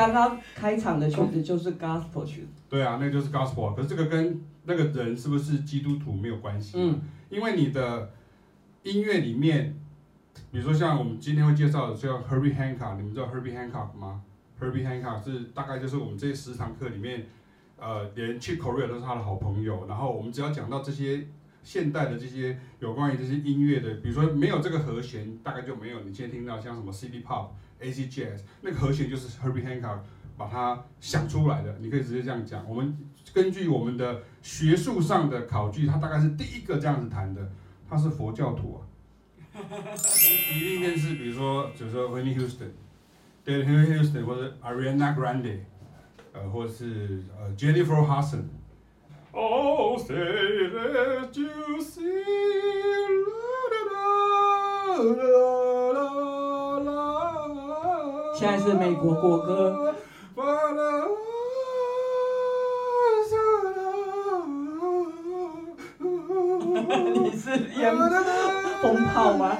刚刚开场的曲子就是 Gospel 曲，对啊，那就是 Gospel。可是这个跟那个人是不是基督徒没有关系？嗯，因为你的音乐里面，比如说像我们今天会介绍的，像 Herbie Hancock，你们知道 Herbie Hancock 吗？Herbie Hancock 是大概就是我们这十堂课里面，呃，连 Chick Corea 都是他的好朋友。然后我们只要讲到这些。现代的这些有关于这些音乐的，比如说没有这个和弦，大概就没有你今天听到像什么 City Pop、AC Jazz 那个和弦就是 h e r r e h a c o e k 把它想出来的。你可以直接这样讲，我们根据我们的学术上的考据，他大概是第一个这样子弹的。他是佛教徒啊。一定就是比如说，就说 Whitney Houston、d a l i y Houston 或者 Ariana Grande，呃，或者是呃 Jennifer Hudson。现在是美国国歌。你是烟跑吗？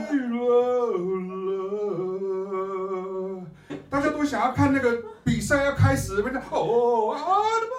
大家都想要看那个比赛要开始，不是？哦啊！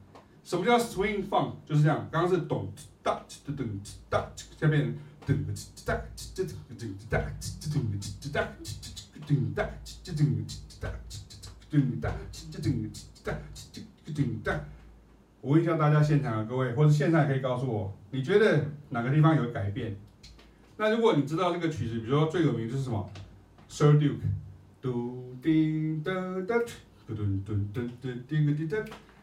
什么叫 swing f 放？就是这样，刚刚是咚哒咚咚哒，下面咚哒哒哒咚哒哒咚哒哒哒咚哒哒哒咚哒哒哒咚哒哒哒咚哒。我问一下大家现场的各位，或者现在可以告诉我，你觉得哪个地方有改变？那如果你知道这个曲子，比如说最有名就是什么，Sir Duke，嘟叮哒哒，嘟嘟嘟嘟嘟叮个叮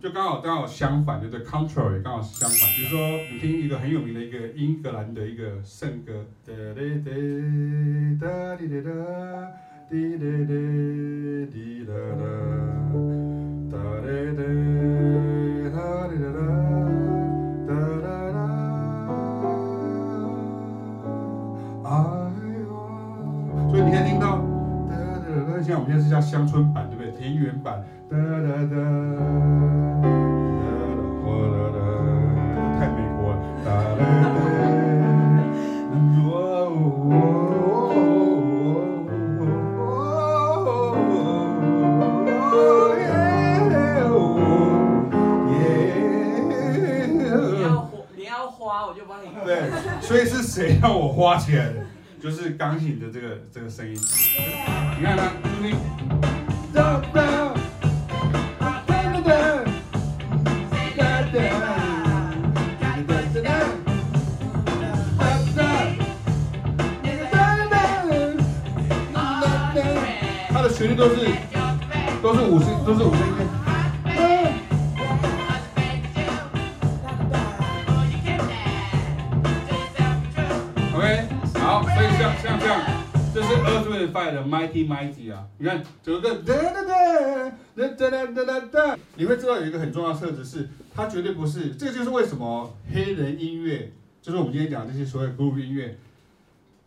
就刚好刚好相反，就对 contrary，刚好是相反。比如说，你听一个很有名的一个英格兰的一个圣歌，哒嘞哒，哒嘞嘞哒，嘀嘞嘞，嘀啦啦，哒嘞嘞，啦嘞啦，哒啦啦。哎呦，所以你可以听到，哒哒哒。现在我们现在是叫乡村版，对不对？田园版，哒哒哒。所以是谁让我花钱？的？就是钢琴的这个这个声音，你看它。它的旋律都是都是五十都是五声音。是 Earth Wind Fire 的 Mighty Mighty 啊！你看整个哒哒哒哒哒哒哒，你会知道有一个很重要的特质是，它绝对不是。这就是为什么黑人音乐，就是我们今天讲这些所谓 groove 音乐，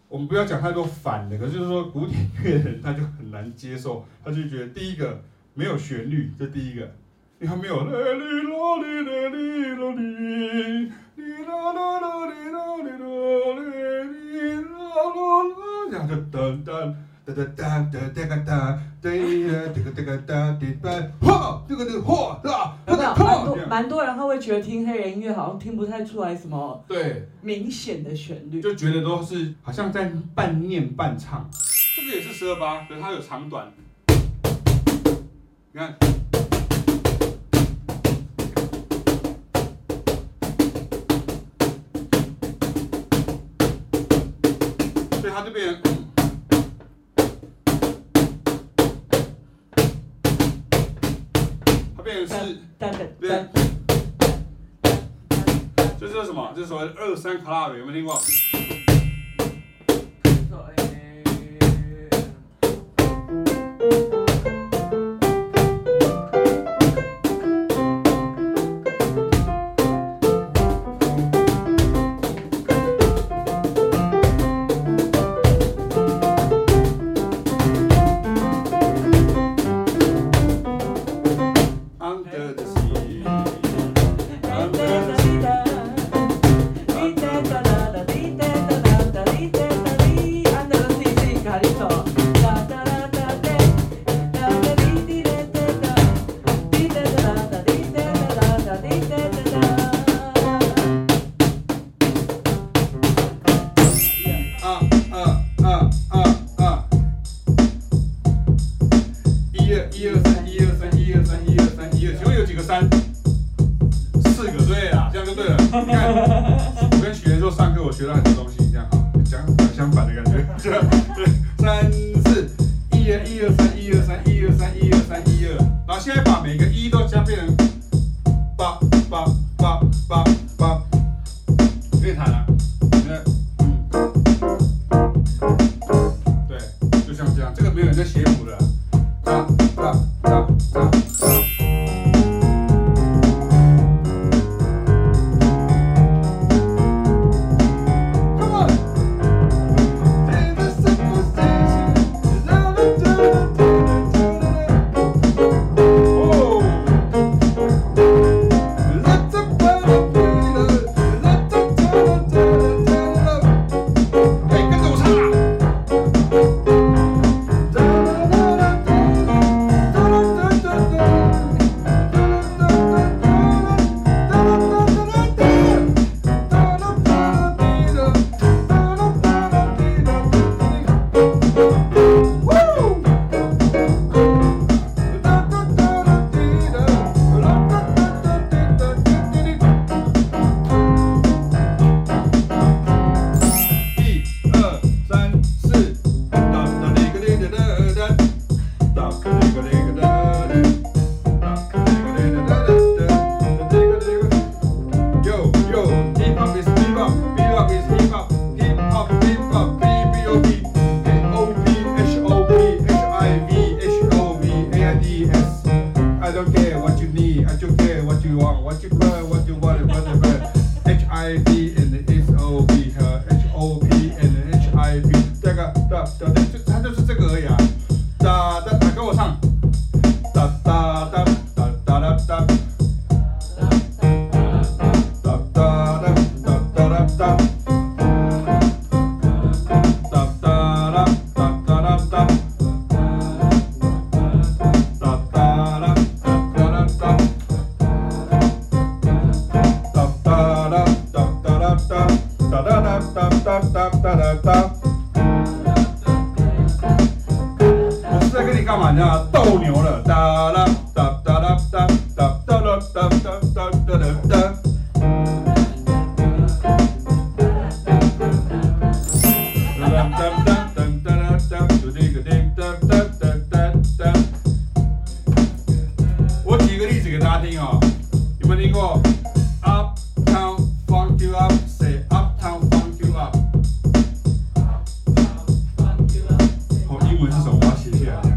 我们不要讲太多反的。可是就是说古典乐人他就很难接受，他就觉得第一个没有旋律，这第一个。你看没有。很多很多人他会觉得听黑人音乐好像听不太出来什么对明显的旋律，就觉得都是好像在半念半唱。这个也是十二八，所以它有长短。你看。他这边，他变成是，对，这是什么？这是所谓二三 c l a b 有没有听过？gotta do. stop, stop, da Yeah.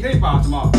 可以吧，滴吗？